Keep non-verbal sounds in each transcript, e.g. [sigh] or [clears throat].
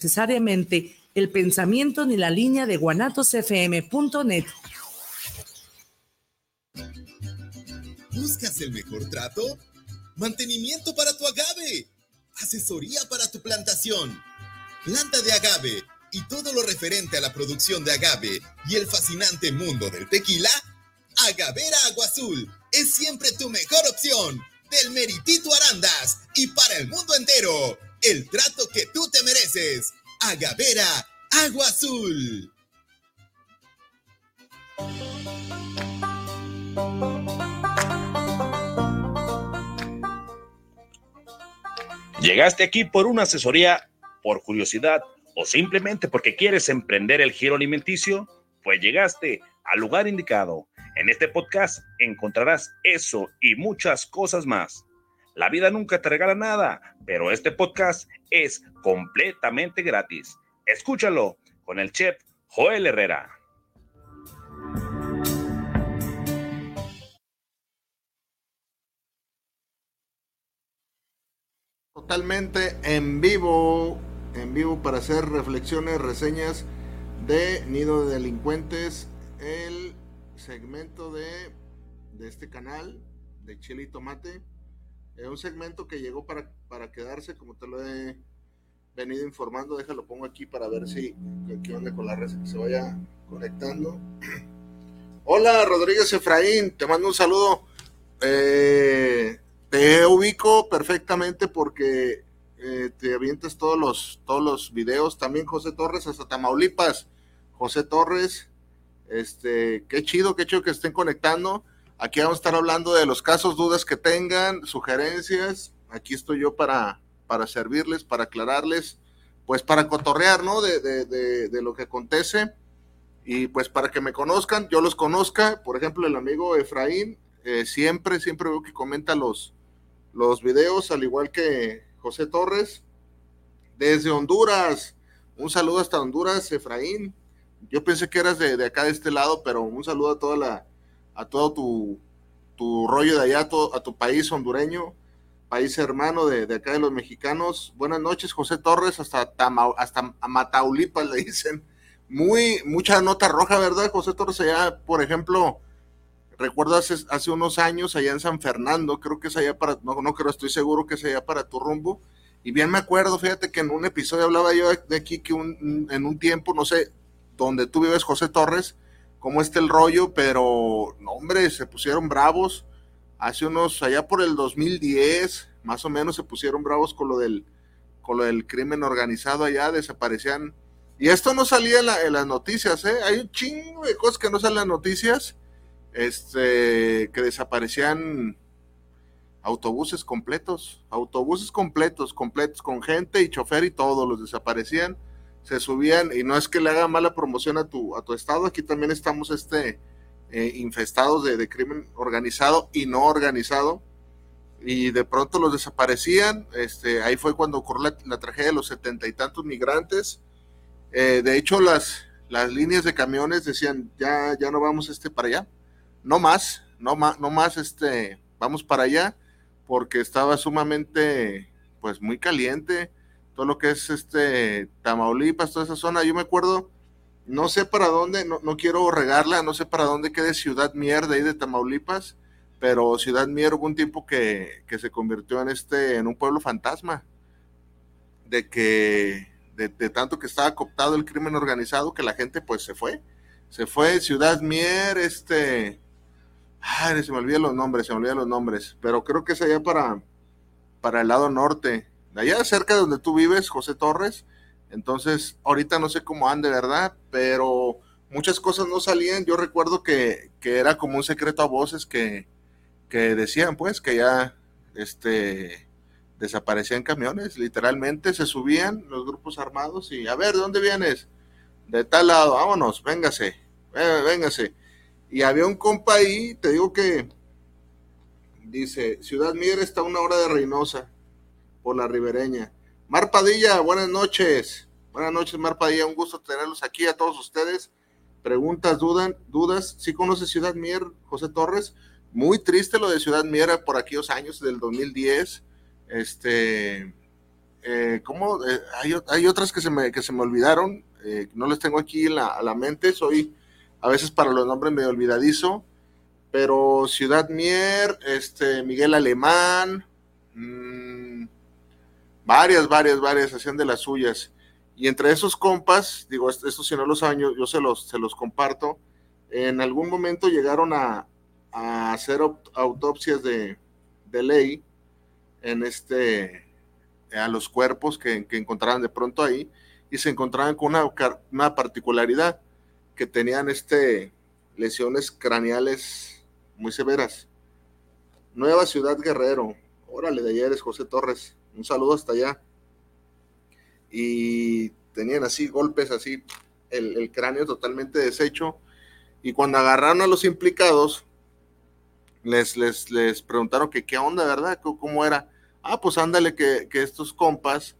necesariamente el pensamiento ni la línea de guanatosfm.net. ¿Buscas el mejor trato? Mantenimiento para tu agave. Asesoría para tu plantación. Planta de agave y todo lo referente a la producción de agave y el fascinante mundo del tequila. Agavera Agua Azul es siempre tu mejor opción. Del Meritito Arandas y para el mundo entero el trato que tú te mereces. Agavera, agua azul. ¿Llegaste aquí por una asesoría, por curiosidad o simplemente porque quieres emprender el giro alimenticio? Pues llegaste al lugar indicado. En este podcast encontrarás eso y muchas cosas más. La vida nunca te regala nada, pero este podcast es completamente gratis. Escúchalo con el chef Joel Herrera. Totalmente en vivo, en vivo para hacer reflexiones, reseñas de Nido de Delincuentes, el segmento de, de este canal de Chile y Tomate es un segmento que llegó para, para quedarse, como te lo he venido informando. Déjalo, pongo aquí para ver si qué onda con la red que se vaya conectando. [clears throat] Hola, Rodríguez Efraín, te mando un saludo. Eh, te ubico perfectamente porque eh, te avientas todos los, todos los videos. También José Torres, hasta Tamaulipas. José Torres, este, qué chido, qué chido que estén conectando. Aquí vamos a estar hablando de los casos, dudas que tengan, sugerencias. Aquí estoy yo para, para servirles, para aclararles, pues para cotorrear, ¿no? De, de, lo que acontece. Y pues para que me conozcan, yo los conozca. Por ejemplo, el amigo Efraín, eh, siempre, siempre veo que comenta los, los videos, al igual que José Torres. Desde Honduras, un saludo hasta Honduras, Efraín. Yo pensé que eras de, de acá de este lado, pero un saludo a toda la, a todo tu, rollo de allá, a, tu país hondureño, país hermano de, acá de los mexicanos. Buenas noches, José Torres, hasta, hasta Mataulipas le dicen. Muy, mucha nota roja, ¿verdad, José Torres? Allá, por ejemplo, recuerdo hace, hace unos años allá en San Fernando, creo que es allá para, no, no creo, estoy seguro que es allá para tu rumbo. Y bien me acuerdo, fíjate que en un episodio hablaba yo de, aquí que en un tiempo, no sé, donde tú vives, José Torres, cómo está el rollo, pero no, hombre, se pusieron bravos. Hace unos, allá por el 2010, más o menos se pusieron bravos con lo del, con lo del crimen organizado allá, desaparecían. Y esto no salía en, las noticias, ¿eh? Hay un chingo de cosas que no salen en las noticias, este, que desaparecían autobuses completos, autobuses completos, completos, con gente y chofer y todo, los desaparecían se subían, y no es que le haga mala promoción a tu, a tu estado, aquí también estamos este, eh, infestados de, crimen organizado y no organizado, y de pronto los desaparecían, este, ahí fue cuando ocurrió la, tragedia de los setenta y tantos migrantes, eh, de hecho las, las líneas de camiones decían, ya, ya no vamos este para allá, no más, no más, no más este, vamos para allá, porque estaba sumamente, pues muy caliente, todo lo que es este Tamaulipas, toda esa zona. Yo me acuerdo, no sé para dónde, no, quiero regarla, no sé para dónde quede Ciudad Mierda ahí de Tamaulipas, pero Ciudad Mier hubo un tiempo que, se convirtió en este, en un pueblo fantasma, de que, de, tanto que estaba cooptado el crimen organizado, que la gente pues se fue, se fue Ciudad Mier, este, ay, se me olvidan los nombres, se me olvidan los nombres, pero creo que es allá para, para el lado norte, allá cerca de donde tú vives, José Torres. Entonces, ahorita no sé cómo ande, ¿verdad? Pero muchas cosas no salían. Yo recuerdo que, era como un secreto a voces que, que decían, pues, que ya este, desaparecían camiones, literalmente se subían los grupos armados y, a ver, ¿de dónde vienes? De tal lado, vámonos, véngase, véngase. Y había un compa ahí, te digo que dice, Ciudad Mier está a una hora de Reynosa por la ribereña. Mar Padilla, buenas noches. Buenas noches, Mar Padilla. Un gusto tenerlos aquí a todos ustedes. Preguntas, dudan, dudas. ¿Sí conoce Ciudad Mier, José Torres? Muy triste lo de Ciudad Mier por aquellos años del 2010. Este, eh, ¿cómo? Eh, hay, otras que se me, que se me olvidaron, eh, no les tengo aquí la, a la mente, soy a veces para los nombres medio olvidadizo, pero Ciudad Mier, este, Miguel Alemán, mmm, varias, varias, varias hacían de las suyas. Y entre esos compas, digo, esto si no lo saben, yo, se, los, se los comparto, en algún momento llegaron a, hacer autopsias de, ley en este, a los cuerpos que, que, encontraban de pronto ahí y se encontraban con una, una particularidad que tenían este, lesiones craneales muy severas. Nueva Ciudad Guerrero, órale, de ayer es José Torres, un saludo hasta allá. Y tenían así golpes, así el, cráneo totalmente deshecho. Y cuando agarraron a los implicados, les, les, les preguntaron que qué onda, ¿verdad? ¿Cómo era? Ah, pues ándale, que, estos compas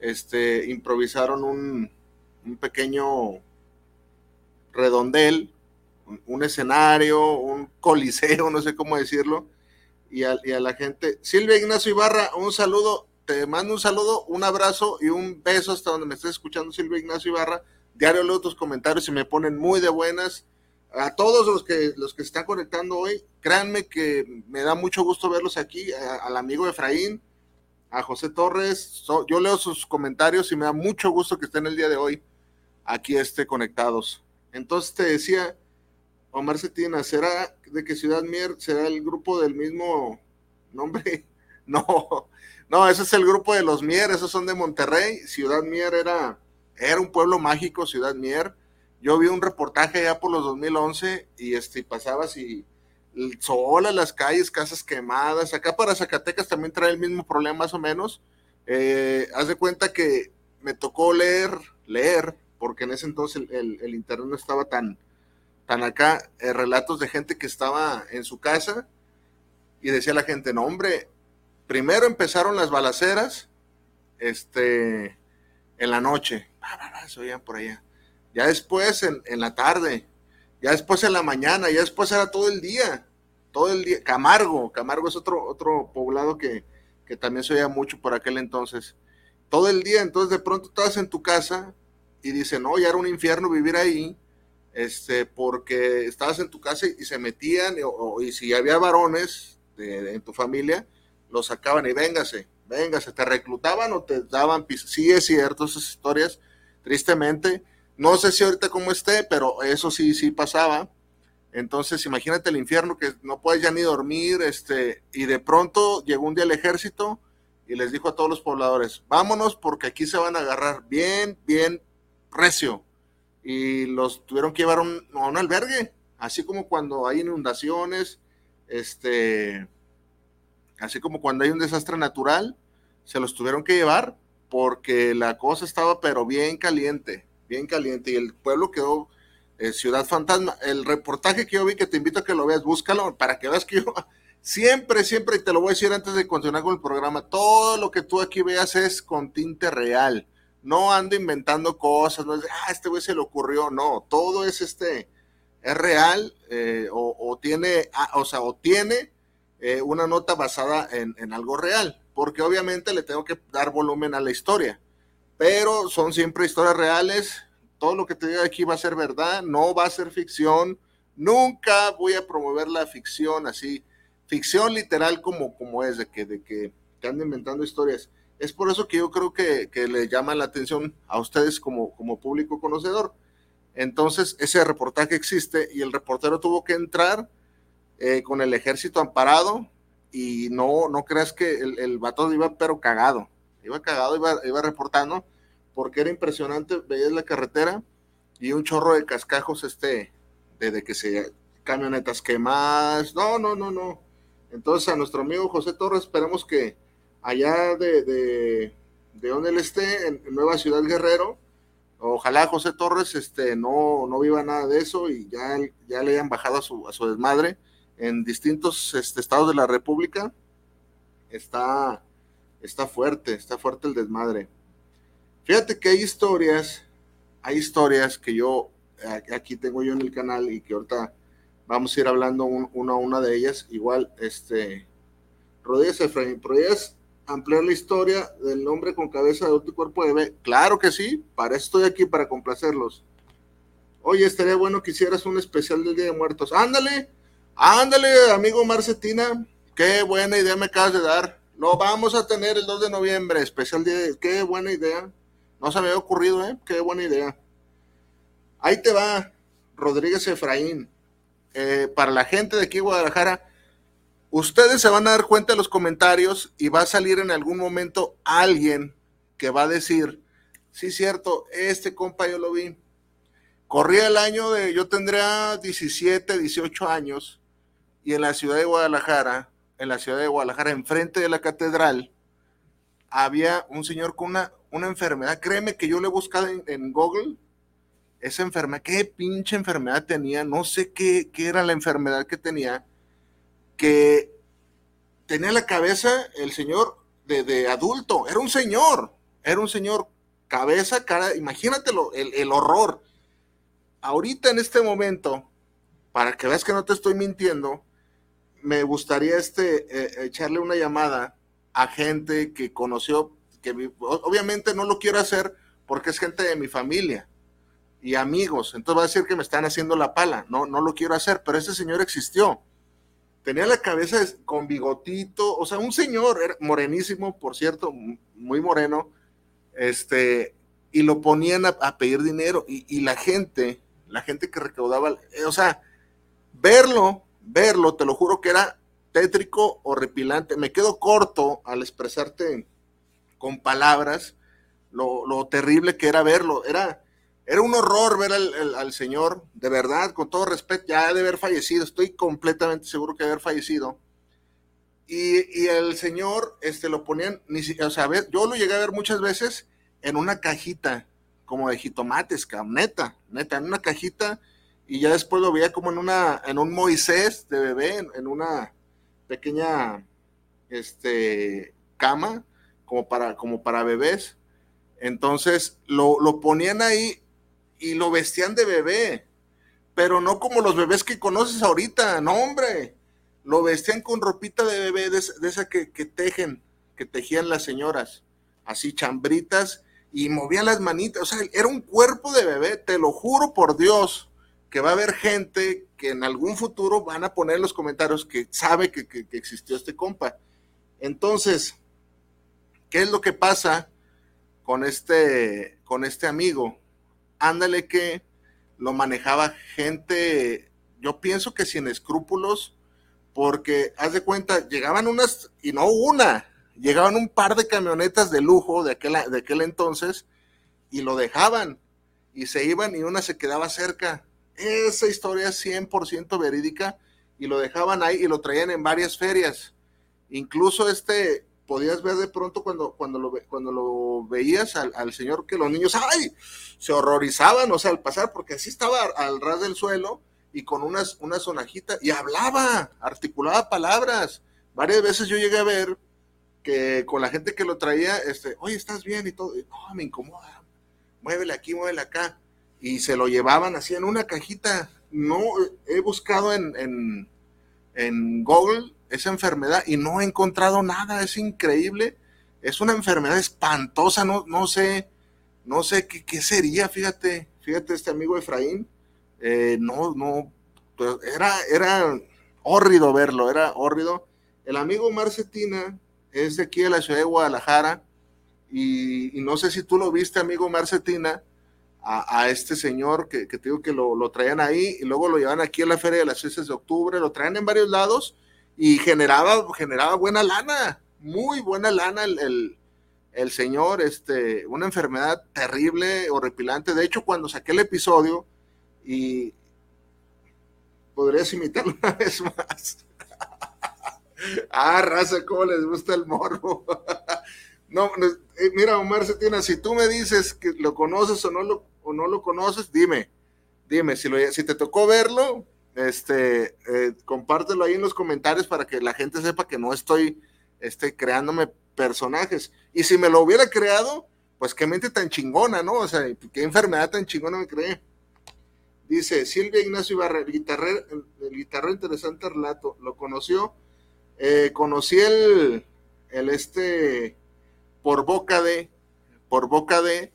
este, improvisaron un, un pequeño redondel, un, escenario, un coliseo, [laughs] no sé cómo decirlo, y a, la gente. Silvia Ignacio Ibarra, un saludo, te mando un saludo, un abrazo y un beso hasta donde me estés escuchando, Silvia Ignacio Ibarra. Diario leo tus comentarios y me ponen muy de buenas. A todos los que los que están conectando hoy, créanme que me da mucho gusto verlos aquí, al amigo Efraín, a José Torres. yo leo sus comentarios y me da mucho gusto que estén el día de hoy aquí este, conectados. Entonces te decía, Omar Cetina, ¿será de que Ciudad Mier será el grupo del mismo nombre? [laughs] No, no, ese es el grupo de los Mier, esos son de Monterrey. Ciudad Mier era, era un pueblo mágico, Ciudad Mier. Yo vi un reportaje ya por los 2011 y este, pasaba así, sola las calles, casas quemadas. Acá para Zacatecas también trae el mismo problema más o menos. Eh, haz de cuenta que me tocó leer, leer, porque en ese entonces el, el internet no estaba tan, tan acá eh, relatos de gente que estaba en su casa y decía la gente, no hombre, primero empezaron las balaceras, este, en la noche, se oían por allá, ya después en, la tarde, ya después en la mañana, ya después era todo el día, todo el día, Camargo, Camargo es otro, otro poblado que, que también se oía mucho por aquel entonces, todo el día, entonces de pronto estás en tu casa y dicen, no, ya era un infierno vivir ahí, este, porque estabas en tu casa y, se metían, y si había varones en tu familia, los sacaban y véngase, véngase, te reclutaban o te daban piso. Sí es cierto, esas historias, tristemente. No sé si ahorita cómo esté, pero eso sí, sí pasaba. Entonces, imagínate el infierno que no puedes ya ni dormir, este, y de pronto llegó un día el ejército y les dijo a todos los pobladores, vámonos porque aquí se van a agarrar bien, bien recio y los tuvieron que llevar a un, albergue, así como cuando hay inundaciones, este, así como cuando hay un desastre natural, se los tuvieron que llevar porque la cosa estaba pero bien caliente, bien caliente y el pueblo quedó eh, ciudad fantasma. El reportaje que yo vi que te invito a que lo veas, búscalo para que veas que yo [laughs] siempre, siempre, y te lo voy a decir antes de continuar con el programa, todo lo que tú aquí veas es con tinte real no ando inventando cosas, no es ah, este güey se le ocurrió, no, todo es este, es real eh, o, tiene, o sea, o tiene eh, una nota basada en, en, algo real, porque obviamente le tengo que dar volumen a la historia, pero son siempre historias reales, todo lo que te diga aquí va a ser verdad, no va a ser ficción, nunca voy a promover la ficción así, ficción literal como, como es, de que, de que te ando inventando historias es por eso que yo creo que, le llama la atención a ustedes como, como público conocedor. Entonces, ese reportaje existe y el reportero tuvo que entrar eh, con el ejército amparado y no, no creas que el, el vato iba pero cagado, iba cagado, iba, iba reportando porque era impresionante, veías la carretera y un chorro de cascajos este, de, que se camionetas quemadas, no, no, no, no. Entonces a nuestro amigo José Torres esperemos que, allá de, de, donde él esté, en, Nueva Ciudad Guerrero. Ojalá José Torres este, no, no viva nada de eso y ya, ya le hayan bajado a su, su desmadre en distintos este, estados de la República. Está, está fuerte, está fuerte el desmadre. Fíjate que hay historias, hay historias que yo aquí tengo yo en el canal y que ahorita vamos a ir hablando una a una de ellas. Igual, este, Rodríguez Efraín, Rodríguez ampliar la historia del hombre con cabeza de adulto y cuerpo de bebé. Claro que sí, para eso estoy aquí, para complacerlos. Oye, estaría bueno que hicieras un especial del Día de Muertos. Ándale, ándale, amigo Marcetina. Qué buena idea me acabas de dar. Lo vamos a tener el 2 de noviembre, especial día de... Qué buena idea. No se me había ocurrido, ¿eh? Qué buena idea. Ahí te va, Rodríguez Efraín. Eh, para la gente de aquí Guadalajara, ustedes se van a dar cuenta de los comentarios y va a salir en algún momento alguien que va a decir, sí, cierto, este compa yo lo vi. Corría el año de, yo tendría 17, 18 años, y en la ciudad de Guadalajara, en la ciudad de Guadalajara, enfrente de la catedral, había un señor con una, una enfermedad. Créeme que yo le he buscado en, Google esa enfermedad, qué pinche enfermedad tenía, no sé qué, qué era la enfermedad que tenía que tenía la cabeza el señor de, adulto, era un señor, era un señor, cabeza, cara, imagínatelo, el, el horror. Ahorita en este momento, para que veas que no te estoy mintiendo, me gustaría este, eh, echarle una llamada a gente que conoció, que obviamente no lo quiero hacer porque es gente de mi familia y amigos, entonces va a decir que me están haciendo la pala, no, no lo quiero hacer, pero ese señor existió tenía la cabeza con bigotito, o sea, un señor, morenísimo, por cierto, muy moreno, este, y lo ponían a, pedir dinero, y, la gente, la gente que recaudaba, eh, o sea, verlo, verlo, te lo juro que era tétrico, horripilante, me quedo corto al expresarte con palabras lo, lo terrible que era verlo, era era un horror ver al, señor, de verdad, con todo respeto, ya de haber fallecido, estoy completamente seguro que de haber fallecido. Y, el señor, este, lo ponían, ni, o sea, yo lo llegué a ver muchas veces en una cajita, como de jitomates, neta, neta, en una cajita, y ya después lo veía como en una, en un Moisés de bebé, en, una pequeña, este, cama, como para, como para bebés. Entonces lo, lo ponían ahí y lo vestían de bebé, pero no como los bebés que conoces ahorita, no hombre, lo vestían con ropita de bebé, de, esa que, tejen, que tejían las señoras, así chambritas, y movían las manitas, o sea, era un cuerpo de bebé, te lo juro por Dios, que va a haber gente que en algún futuro van a poner en los comentarios que sabe que, que existió este compa. Entonces, ¿qué es lo que pasa con este, con este amigo? Ándale que lo manejaba gente, yo pienso que sin escrúpulos, porque haz de cuenta, llegaban unas, y no una, llegaban un par de camionetas de lujo de aquel, de aquel entonces y lo dejaban y se iban y una se quedaba cerca. Esa historia es 100% verídica y lo dejaban ahí y lo traían en varias ferias. Incluso este, podías ver de pronto cuando, cuando, lo, cuando lo veías al, señor que los niños, ¡ay! Se horrorizaban, o sea, al pasar, porque así estaba al ras del suelo y con unas, una sonajita y hablaba, articulaba palabras. Varias veces yo llegué a ver que con la gente que lo traía, este, oye, ¿estás bien? Y todo, no, me incomoda, muévele aquí, muévele acá. Y se lo llevaban así en una cajita. No, he buscado en, en, en Google esa enfermedad y no he encontrado nada, es increíble. Es una enfermedad espantosa, no, no sé, no sé qué, qué sería, fíjate, fíjate este amigo Efraín, eh, no, no, pues, era, era horrido verlo, era horrido. El amigo Marcetina es de aquí de la ciudad de Guadalajara y, no sé si tú lo viste, amigo Marcetina, a, este señor que, te digo que lo, lo, traían ahí y luego lo llevan aquí a la Feria de las Ciencias de Octubre, lo traen en varios lados y generaba, generaba buena lana, muy buena lana el, señor, este, una enfermedad terrible, horripilante. De hecho, cuando saqué el episodio, y podrías imitarlo una [laughs] vez más. ah, raza, cómo les gusta el morbo. no, eh, mira, Omar Cetina, si tú me dices que lo conoces o no lo, o no lo conoces, dime, dime, si, lo, si te tocó verlo, este, eh, compártelo ahí en los comentarios para que la gente sepa que no estoy este, creándome personajes. Y si me lo hubiera creado, pues qué mente tan chingona, ¿no? O sea, qué enfermedad tan chingona me cree. Dice Silvia Ignacio Ibarra, el guitarrero, interesante relato, lo conoció. Eh, conocí el, el este, por boca de, por boca de,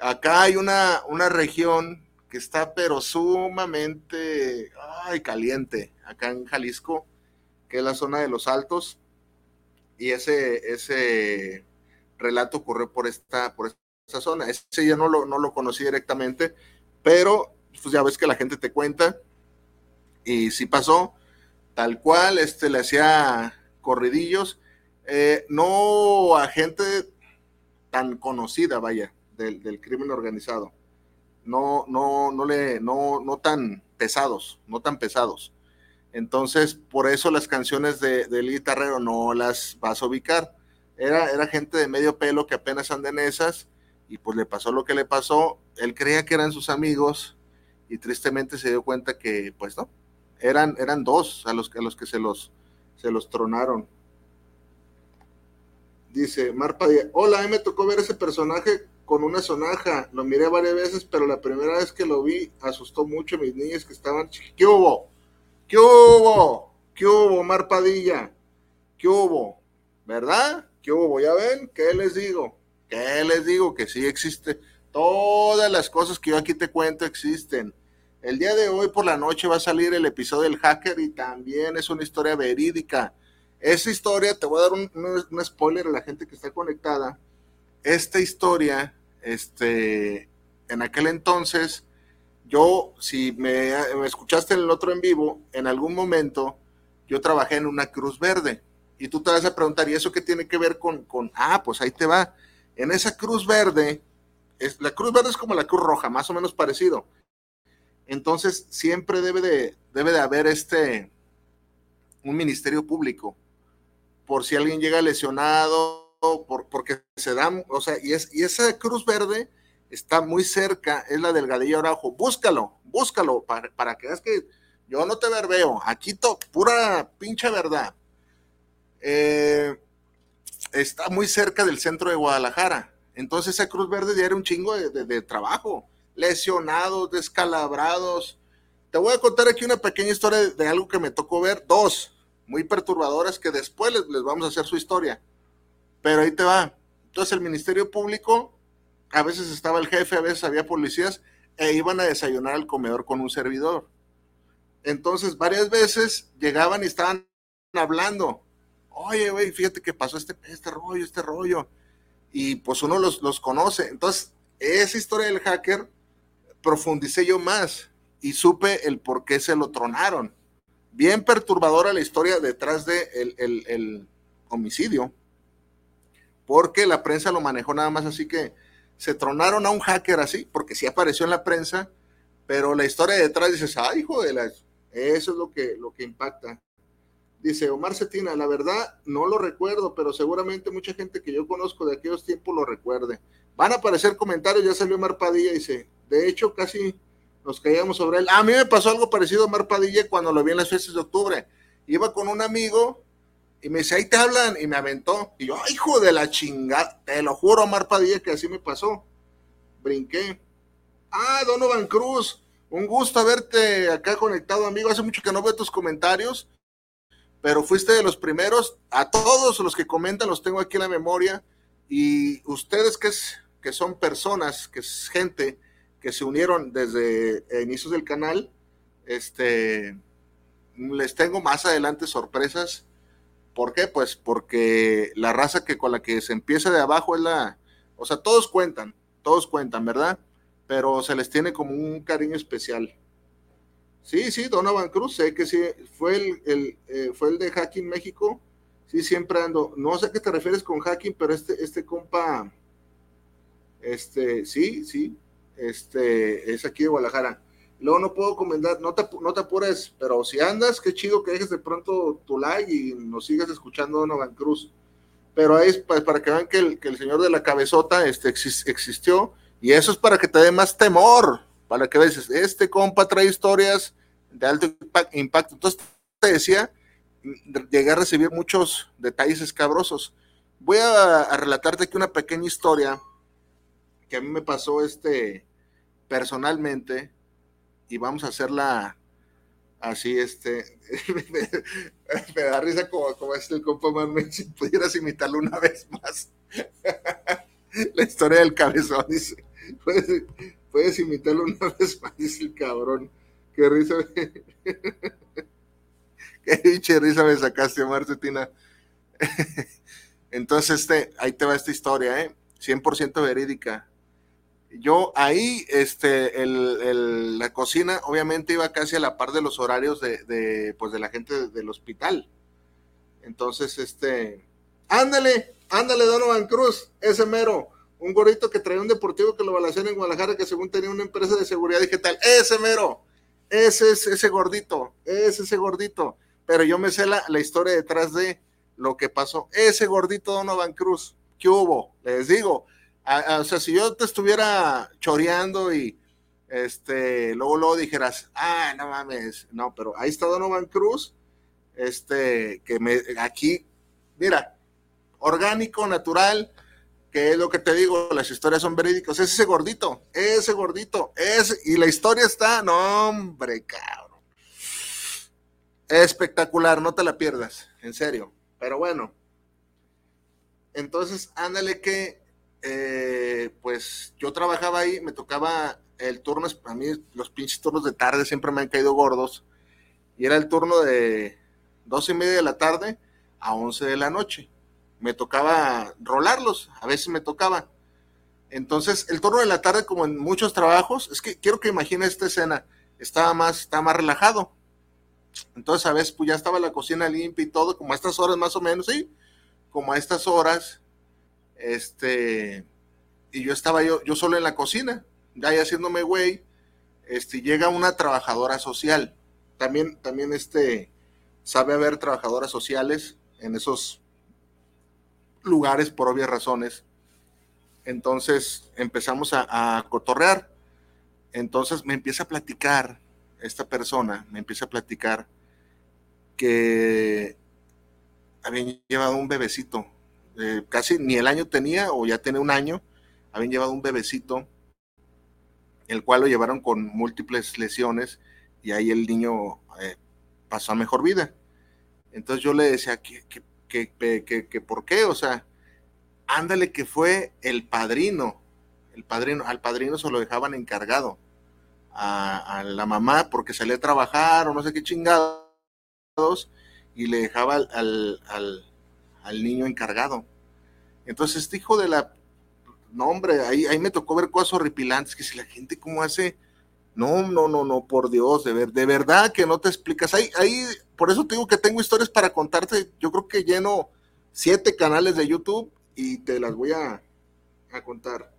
acá hay una, una región que está pero sumamente ay, caliente, acá en Jalisco, que es la zona de los Altos, y ese, ese relato ocurrió por esta, por esta zona. Ese ya no lo, no lo conocí directamente, pero pues ya ves que la gente te cuenta, y sí pasó, tal cual, este le hacía corridillos, eh, no a gente tan conocida, vaya, del, del, crimen organizado, no, no, no le, no, no tan pesados, no tan pesados. Entonces, por eso las canciones de, de guitarrero no las vas a ubicar. Era, era gente de medio pelo que apenas andan esas, y pues le pasó lo que le pasó. Él creía que eran sus amigos, y tristemente se dio cuenta que, pues no, eran, eran dos a los, a los que se los, se los tronaron. Dice Marpa hola, me tocó ver ese personaje con una sonaja, lo miré varias veces, pero la primera vez que lo vi asustó mucho a mis niñas que estaban ¿Qué hubo? ¿Qué hubo? ¿Qué hubo, Marpadilla? ¿Qué hubo? ¿Verdad? ¿Qué hubo? ¿Ya ven? ¿Qué les digo? ¿Qué les digo? Que sí existe. Todas las cosas que yo aquí te cuento existen. El día de hoy por la noche va a salir el episodio del hacker y también es una historia verídica. Esa historia, te voy a dar un, spoiler a la gente que está conectada. Esta historia, este, en aquel entonces, yo, si me, escuchaste en el otro en vivo, en algún momento yo trabajé en una Cruz Verde. Y tú te vas a preguntar, ¿y eso qué tiene que ver con, con ah, pues ahí te va. En esa Cruz Verde, es, la Cruz Verde es como la Cruz Roja, más o menos parecido. Entonces, siempre debe de, debe de haber este, un ministerio público, por si alguien llega lesionado, por, porque se dan, o sea, y, es, esa Cruz Verde está muy cerca, es la delgadilla Araujo. Búscalo, búscalo para, para que veas que yo no te verbeo, aquí to, pura pinche verdad. Eh, está muy cerca del centro de Guadalajara. Entonces esa Cruz Verde ya era un chingo de trabajo lesionados, descalabrados. Te voy a contar aquí una pequeña historia de, algo que me tocó ver, dos muy perturbadoras que después les, vamos a hacer su historia. Pero ahí te va. Entonces el Ministerio Público, a veces estaba el jefe, a veces había policías, e iban a desayunar al comedor con un servidor. Entonces varias veces llegaban y estaban hablando. Oye, güey, fíjate que pasó este, este rollo, este rollo. Y pues uno los, los conoce. Entonces, esa historia del hacker profundicé yo más y supe el por qué se lo tronaron. Bien perturbadora la historia detrás de el, homicidio, porque la prensa lo manejó nada más así que se tronaron a un hacker así, porque sí apareció en la prensa, pero la historia detrás dices, ay, hijo de la... Eso es lo que, lo que impacta. Dice Omar Cetina, la verdad no lo recuerdo, pero seguramente mucha gente que yo conozco de aquellos tiempos lo recuerde. Van a aparecer comentarios, ya salió Omar Padilla, dice, de hecho, casi nos caíamos sobre él. A mí me pasó algo parecido a Mar Padilla cuando lo vi en las fiestas de octubre. Iba con un amigo y me dice, ahí te hablan, y me aventó. Y yo, hijo de la chingada, te lo juro, Mar Padilla, que así me pasó. Brinqué. Ah, Donovan Cruz, un gusto verte acá conectado, amigo. Hace mucho que no veo tus comentarios, pero fuiste de los primeros. A todos los que comentan los tengo aquí en la memoria. Y ustedes que, es, que son personas, que es gente que se unieron desde inicios del canal. Este, les tengo más adelante sorpresas. ¿Por qué? Pues porque la raza que con la que se empieza de abajo es la, o sea, todos cuentan, todos cuentan, ¿verdad? Pero se les tiene como un cariño especial. Sí, sí, Donovan Cruz, sé que sí, fue el, eh, fue el de Hacking México. Sí, siempre ando. No sé a qué te refieres con Hacking, pero este, este compa, este, sí, sí, este, es aquí de Guadalajara. Luego no puedo comentar, no te, no te apures, pero si andas, qué chido que dejes de pronto tu like y nos sigas escuchando Donovan Cruz. Pero ahí es para, que vean que el, que el, señor de la cabezota este, existió y eso es para que te dé más temor, para que veas, este compa trae historias de alto impacto. Entonces te decía, llegué a recibir muchos detalles escabrosos. Voy a, a relatarte aquí una pequeña historia que a mí me pasó este personalmente y vamos a hacerla Así, este, [laughs] me, da risa como, como este el compa man, si pudieras imitarlo una vez más. [laughs] La historia del cabezón, dice, puedes, puedes imitarlo una vez más, dice el cabrón. Qué risa, [laughs] qué pinche risa me sacaste, Marcetina. Entonces, este, ahí te va esta historia, ¿eh? 100% verídica yo ahí, este, el, la cocina obviamente iba casi a la par de los horarios de, pues de la gente del hospital. Entonces, este, ándale, ándale, Donovan Cruz, ese mero, un gorrito que traía un deportivo que lo balancean en Guadalajara, que según tenía una empresa de seguridad digital, ese mero, ese es ese gordito, ese gordito. Pero yo me sé la, la historia detrás de lo que pasó. Ese gordito Donovan Cruz, ¿qué hubo? Les digo, o sea, si yo te estuviera choreando y este, luego, luego dijeras, ah, no mames, no, pero ahí está Donovan Cruz, este, que me, aquí, mira, orgánico, natural, que es lo que te digo, las historias son verídicas, es ese gordito, ese gordito, es, y la historia está, no, hombre, cabrón. Espectacular, no te la pierdas, en serio. Pero bueno, entonces, ándale que eh, pues yo trabajaba ahí, me tocaba el turno, a mí los pinches turnos de tarde siempre me han caído gordos, y era el turno de dos y media de la tarde a once de la noche. Me tocaba rolarlos, a veces me tocaba. Entonces, el turno de la tarde, como en muchos trabajos, es que quiero que imagine esta escena, estaba más, estaba más relajado. Entonces, a veces, pues ya estaba la cocina limpia y todo, como a estas horas más o menos, sí, como a estas horas, este, y yo estaba yo, yo solo en la cocina, ahí haciéndome güey, este, llega una trabajadora social. También, también este, sabe haber trabajadoras sociales en esos lugares por obvias razones. Entonces empezamos a, a, cotorrear. Entonces me empieza a platicar, esta persona me empieza a platicar que habían llevado un bebecito eh, casi ni el año tenía o ya tiene un año, habían llevado un bebecito, el cual lo llevaron con múltiples lesiones y ahí el niño eh, pasó a mejor vida. Entonces yo le decía, ¿qué, qué, por qué? O sea, ándale que fue el padrino, el padrino, al padrino se lo dejaban encargado a, la mamá porque salía a trabajar o no sé qué chingados y le dejaba al niño encargado. Entonces, este hijo de la. No, hombre, ahí, ahí me tocó ver cosas horripilantes, que si la gente cómo hace. No, no, no, no, por Dios, de, ver, de verdad que no te explicas. Ahí, ahí, por eso te digo que tengo historias para contarte. Yo creo que lleno siete canales de YouTube y te las voy a, a contar.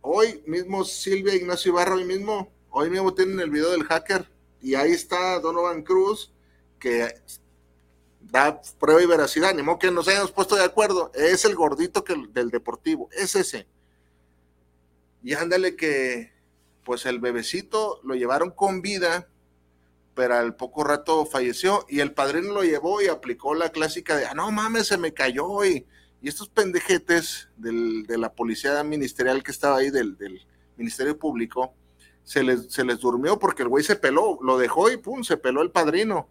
Hoy mismo Silvia Ignacio Ibarra, hoy mismo, hoy mismo tienen el video del hacker y ahí está Donovan Cruz, que da prueba y veracidad, ni modo que nos hayamos puesto de acuerdo, es el gordito que, del deportivo, es ese. Y ándale que, pues el bebecito lo llevaron con vida, pero al poco rato falleció y el padrino lo llevó y aplicó la clásica de, ah, no mames, se me cayó y, y estos pendejetes del, de la policía ministerial que estaba ahí, del, del Ministerio Público, se les, se les durmió porque el güey se peló, lo dejó y pum, se peló el padrino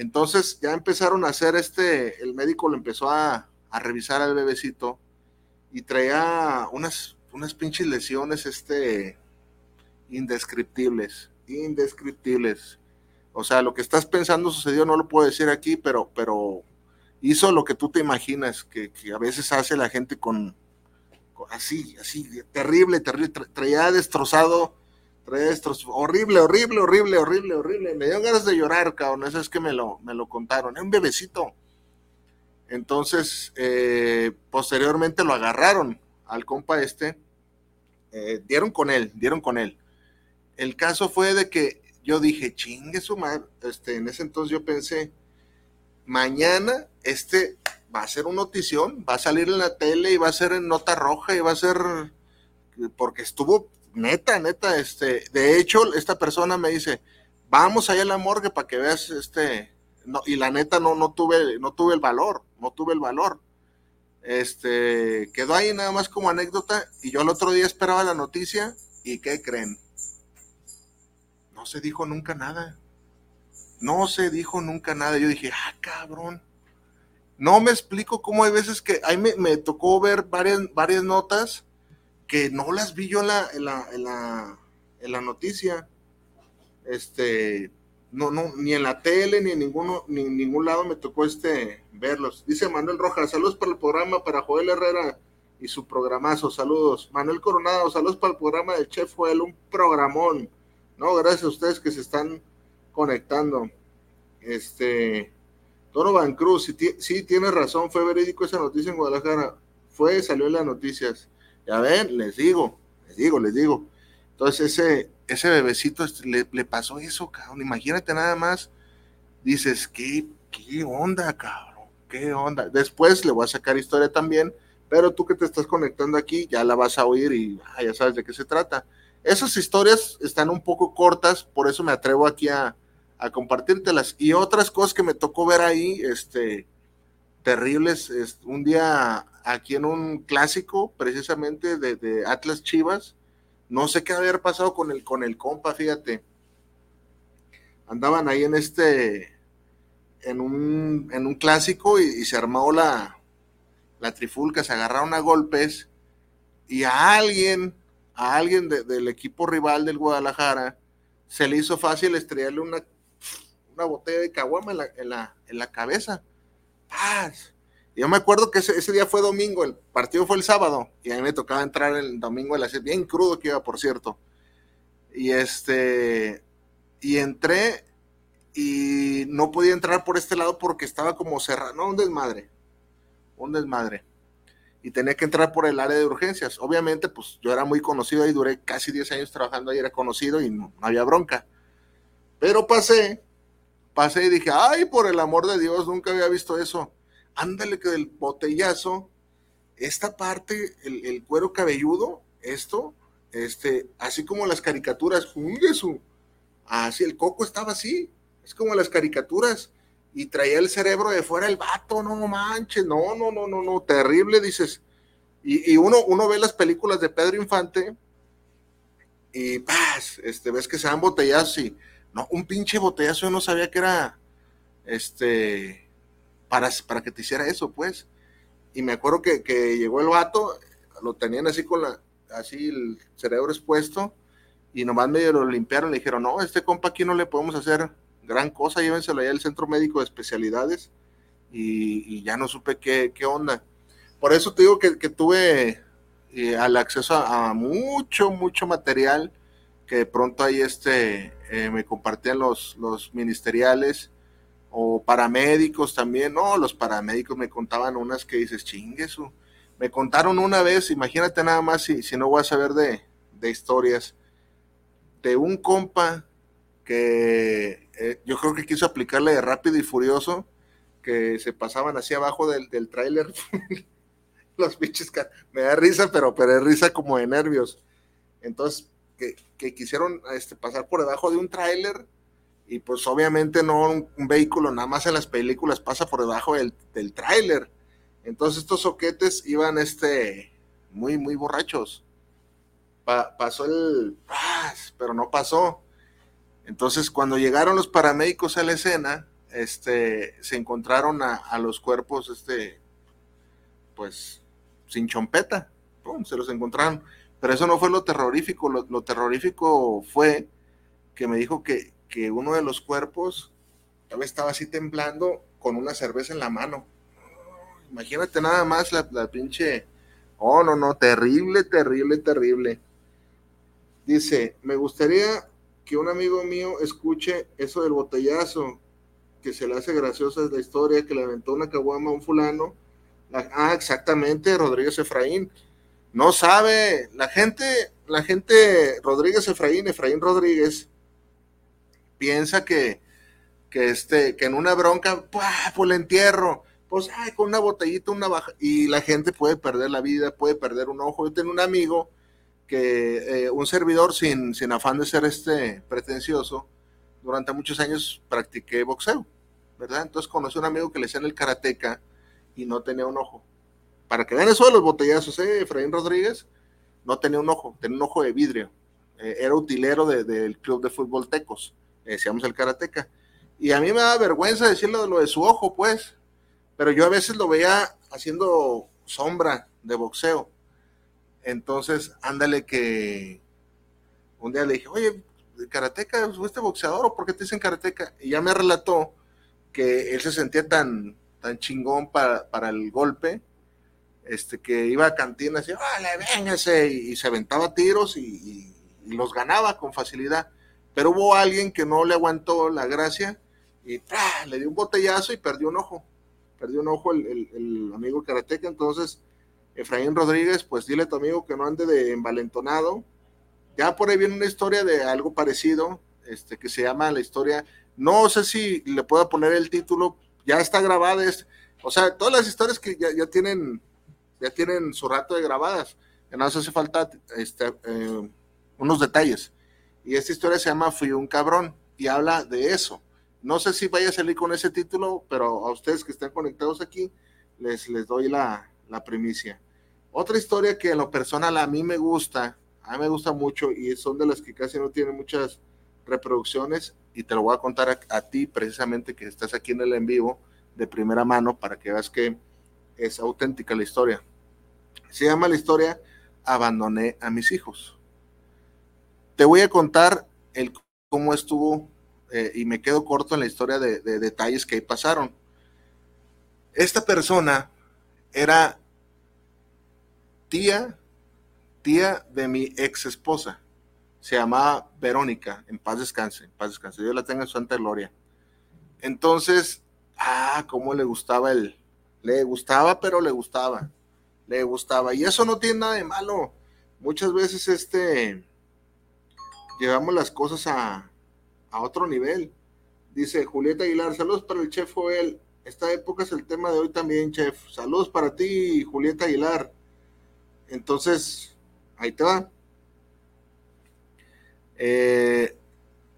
entonces ya empezaron a hacer este, el médico lo empezó a, revisar al bebecito y traía unas, unas pinches lesiones, este, indescriptibles, indescriptibles. O sea, lo que estás pensando sucedió, no lo puedo decir aquí, pero, pero hizo lo que tú te imaginas, que, a veces hace la gente con así, así, terrible, terrible, traía destrozado estos horrible, horrible, horrible, horrible, horrible. Me dio ganas de llorar, cabrón. Eso es que me lo, me lo contaron. Es un bebecito. Entonces, eh, posteriormente lo agarraron al compa este. Eh, dieron con él, dieron con él. El caso fue de que yo dije, chingue su madre. Este, en ese entonces yo pensé, mañana este va a ser un notición, va a salir en la tele y va a ser en nota roja y va a ser porque estuvo neta, neta, este, de hecho, esta persona me dice, vamos allá a la morgue para que veas, este, no, y la neta no, no tuve, no tuve el valor, no tuve el valor. Este, quedó ahí nada más como anécdota, y yo el otro día esperaba la noticia, y ¿qué creen? No se dijo nunca nada, no se dijo nunca nada. Yo dije, ah, cabrón. No me explico cómo hay veces que ahí me, tocó ver varias, varias notas que no las vi yo en la, la, la, la noticia. Este, no, no, ni en la tele, ni en ninguno, ni en ningún lado me tocó este verlos. Dice Manuel Rojas, saludos para el programa, para Joel Herrera y su programazo, saludos. Manuel Coronado, saludos para el programa del Chef Joel, un programón. No, gracias a ustedes que se están conectando. Este, Van Cruz, sí, sí tiene razón, fue verídico esa noticia en Guadalajara. Fue, salió en las noticias. Ya ven, les digo, les digo, les digo. Entonces ese, ese bebecito le, le pasó eso, cabrón. Imagínate nada más. Dices, ¿qué, qué onda, cabrón? ¿Qué onda? Después le voy a sacar historia también, pero tú que te estás conectando aquí ya la vas a oír y ah, ya sabes de qué se trata. Esas historias están un poco cortas, por eso me atrevo aquí a, a compartírtelas. Y otras cosas que me tocó ver ahí, este, terribles. un día aquí en un clásico, precisamente de, de Atlas Chivas, no sé qué haber pasado con el, con el compa, fíjate. Andaban ahí en este, en un, en un clásico y, se armó la, la trifulca, se agarraron a golpes y a alguien, a alguien del equipo rival del Guadalajara, se le hizo fácil estrellarle una, una botella de caguama en la, en la, en la cabeza. ¡Paz! Yo me acuerdo que ese, día fue domingo, el partido fue el sábado, y a mí me tocaba entrar el domingo a las bien crudo que iba, por cierto. Y este, y entré y no podía entrar por este lado porque estaba como cerrado, no, un desmadre, un desmadre. Y tenía que entrar por el área de urgencias. Obviamente, pues yo era muy conocido y duré casi 10 años trabajando ahí, era conocido y no había bronca. Pero pasé, pasé y dije, ay, por el amor de Dios, nunca había visto eso ándale que del botellazo, esta parte, el, cuero cabelludo, esto, este, así como las caricaturas, su, así el coco estaba así, es como las caricaturas, y traía el cerebro de fuera el vato, no, manches, no, no, no, no, no, terrible, dices, y, uno, uno ve las películas de Pedro Infante, y paz, este, ves que se dan botellazos y, no, un pinche botellazo, yo no sabía que era, este, para, que te hiciera eso, pues. Y me acuerdo que, llegó el vato, lo tenían así con la, así el cerebro expuesto, y nomás medio lo limpiaron, le dijeron, no, este compa aquí no le podemos hacer gran cosa, llévenselo allá al centro médico de especialidades, y, ya no supe qué, onda. Por eso te digo que, tuve eh, al acceso a, mucho, mucho material que de pronto ahí este, eh, me compartían los, los ministeriales o paramédicos también, no, los paramédicos me contaban unas que dices, chingue su. Me contaron una vez, imagínate nada más si, si no voy a saber de, historias, de un compa que eh, yo creo que quiso aplicarle de rápido y furioso, que se pasaban así abajo del, del tráiler. [laughs] los bichos, me da risa, pero, pero es risa como de nervios. Entonces, que, quisieron este, pasar por debajo de un tráiler y pues obviamente no un, vehículo nada más en las películas pasa por debajo del, tráiler. Entonces estos soquetes iban este muy muy borrachos. pasó el pero no pasó. Entonces cuando llegaron los paramédicos a la escena, este se encontraron a, los cuerpos este pues sin chompeta. se los encontraron. Pero eso no fue lo terrorífico, lo terrorífico fue que me dijo que, que uno de los cuerpos estaba así temblando con una cerveza en la mano. Imagínate nada más la, pinche. Oh, no, no, terrible, terrible, terrible. Dice, me gustaría que un amigo mío escuche eso del botellazo, que se le hace graciosa la historia, que le aventó una caguama a un fulano. ah, exactamente, Rodríguez Efraín. No sabe, la gente, la gente, Rodríguez Efraín, Efraín Rodríguez, piensa que, que, este, que en una bronca, pues el entierro, pues ay, con una botellita, una baja, y la gente puede perder la vida, puede perder un ojo. Yo tengo un amigo que, eh, un servidor sin, sin afán de ser este pretencioso, durante muchos años practiqué boxeo, ¿verdad? Entonces conocí a un amigo que le decían el karateca y no tenía un ojo. Para que vean eso de los botellazos, ¿eh? Efraín Rodríguez no tenía un ojo, tenía un ojo de vidrio. Eh, era utilero del club de fútbol Tecos decíamos el karateca. Y a mí me da vergüenza decirle lo de su ojo, pues. Pero yo a veces lo veía haciendo sombra de boxeo. Entonces, ándale que un día le dije, oye, karateca, ¿fuiste boxeador o por qué te dicen karateca? Y ya me relató que él se sentía tan, tan chingón para, el golpe, este, que iba a cantina y vale, véngase, y, se aventaba tiros y, los ganaba con facilidad. Pero hubo alguien que no le aguantó la gracia y le dio un botellazo y perdió un ojo. Perdió un ojo el, el amigo karateca, entonces Efraín Rodríguez, pues dile a tu amigo que no ande de envalentonado. Ya por ahí viene una historia de algo parecido, este, que se llama la historia, no sé si le puedo poner el título, ya está grabada, es, o sea, todas las historias que ya, tienen, ya tienen su rato de grabadas, ya no hace falta este, eh, unos detalles. Y esta historia se llama Fui un cabrón y habla de eso. No sé si vaya a salir con ese título, pero a ustedes que están conectados aquí, les, les doy la, la primicia. Otra historia que en lo personal a mí me gusta, a mí me gusta mucho y son de las que casi no tienen muchas reproducciones y te lo voy a contar a, ti precisamente que estás aquí en el en vivo de primera mano para que veas que es auténtica la historia. Se llama la historia Abandoné a mis hijos. Te voy a contar el cómo estuvo eh, y me quedo corto en la historia de, de detalles que ahí pasaron. Esta persona era tía, tía de mi ex esposa. Se llamaba Verónica, en paz descanse, en paz descanse. Yo la tengo en santa gloria. Entonces, ah, cómo le gustaba él. Le gustaba, pero le gustaba. Le gustaba. Y eso no tiene nada de malo. Muchas veces, este, llevamos las cosas a, a otro nivel. Dice Julieta Aguilar, saludos para el chef Joel. Esta época es el tema de hoy también, chef. Saludos para ti, Julieta Aguilar. Entonces, ahí te va. Eh,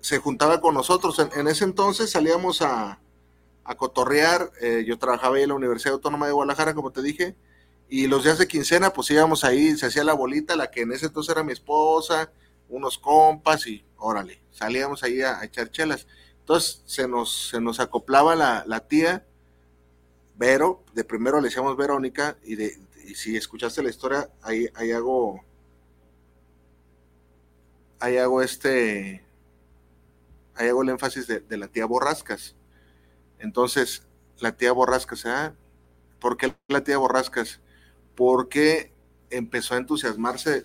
se juntaba con nosotros. En, ese entonces salíamos a, a cotorrear. Eh, yo trabajaba ahí en la Universidad Autónoma de Guadalajara, como te dije. Y los días de quincena, pues íbamos ahí, se hacía la bolita, la que en ese entonces era mi esposa, unos compas y órale, salíamos ahí a, echar chelas. Entonces se nos, se nos acoplaba la, la tía Vero, de primero le decíamos Verónica, y, de, si escuchaste la historia, ahí, ahí hago, ahí hago este, ahí hago el énfasis de, la tía Borrascas. Entonces, la tía Borrascas, ¿ah? ¿por qué la tía Borrascas? Porque empezó a entusiasmarse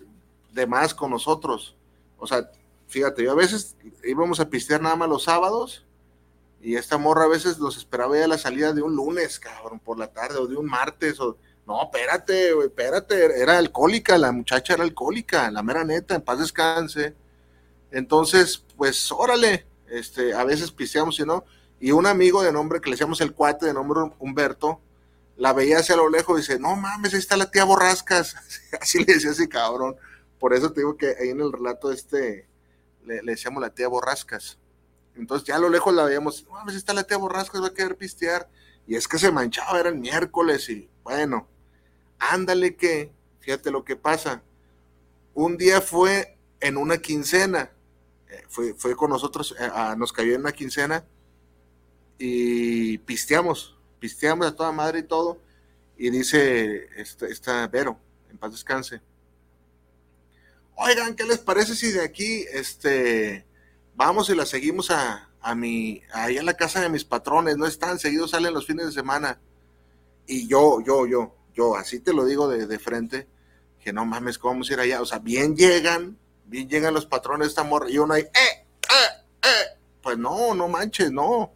de más con nosotros. O sea, fíjate, yo a veces íbamos a pistear nada más los sábados y esta morra a veces los esperaba ya la salida de un lunes, cabrón, por la tarde, o de un martes, o no, espérate, espérate, era alcohólica, la muchacha era alcohólica, la mera neta, en paz descanse. Entonces, pues, órale, este, a veces pisteamos y no. Y un amigo de nombre que le decíamos el cuate, de nombre Humberto, la veía hacia lo lejos y dice, no mames, ahí está la tía Borrascas. [laughs] Así le decía ese cabrón. Por eso te digo que ahí en el relato este le, decíamos la tía Borrascas. Entonces ya a lo lejos la veíamos, no mames, está la tía Borrascas, va a querer pistear. Y es que se manchaba, era el miércoles y bueno, ándale que, fíjate lo que pasa. Un día fue en una quincena, eh, fue, fue, con nosotros, eh, nos cayó en una quincena y pisteamos, pisteamos a toda madre y todo. Y dice esta, esta Vero, en paz descanse. Oigan, ¿qué les parece si de aquí, este, vamos y la seguimos a, a mi, ahí a la casa de mis patrones, no están, seguidos salen los fines de semana. Y yo, yo, yo, yo, así te lo digo de, frente, que no mames, ¿cómo vamos a ir allá? O sea, bien llegan, bien llegan los patrones de esta morra, y uno ahí, eh, eh, eh, pues no, no manches, no.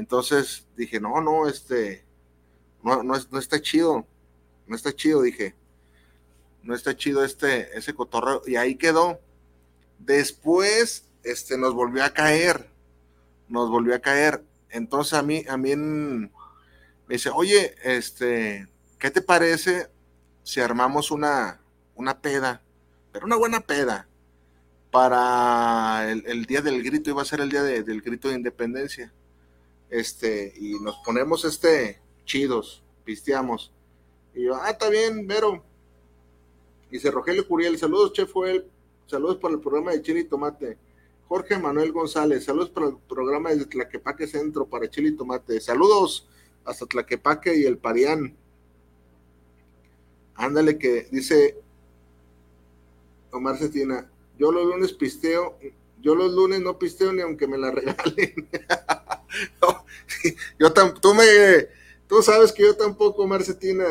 Entonces dije, no, no, este, no, no, no está chido, no está chido, dije, no está chido este, ese cotorreo, y ahí quedó. Después este, nos volvió a caer, nos volvió a caer. Entonces a mí, a mí me dice, oye, este, ¿qué te parece si armamos una, una peda, pero una buena peda, para el, día del grito, iba a ser el día del grito de independencia, este, y nos ponemos, este, chidos, pisteamos, y yo, ah, está bien, Vero, dice Rogelio Curiel, saludos, chef saludos para el programa de Chile y Tomate, Jorge Manuel González, saludos para el programa desde Tlaquepaque Centro para Chile y Tomate. Saludos hasta Tlaquepaque y el Parián. Ándale que dice Omar Cetina, yo los lunes pisteo, yo los lunes no pisteo ni aunque me la regalen. [laughs] [laughs] yo tú me, tú sabes que yo tampoco, Omar Cetina.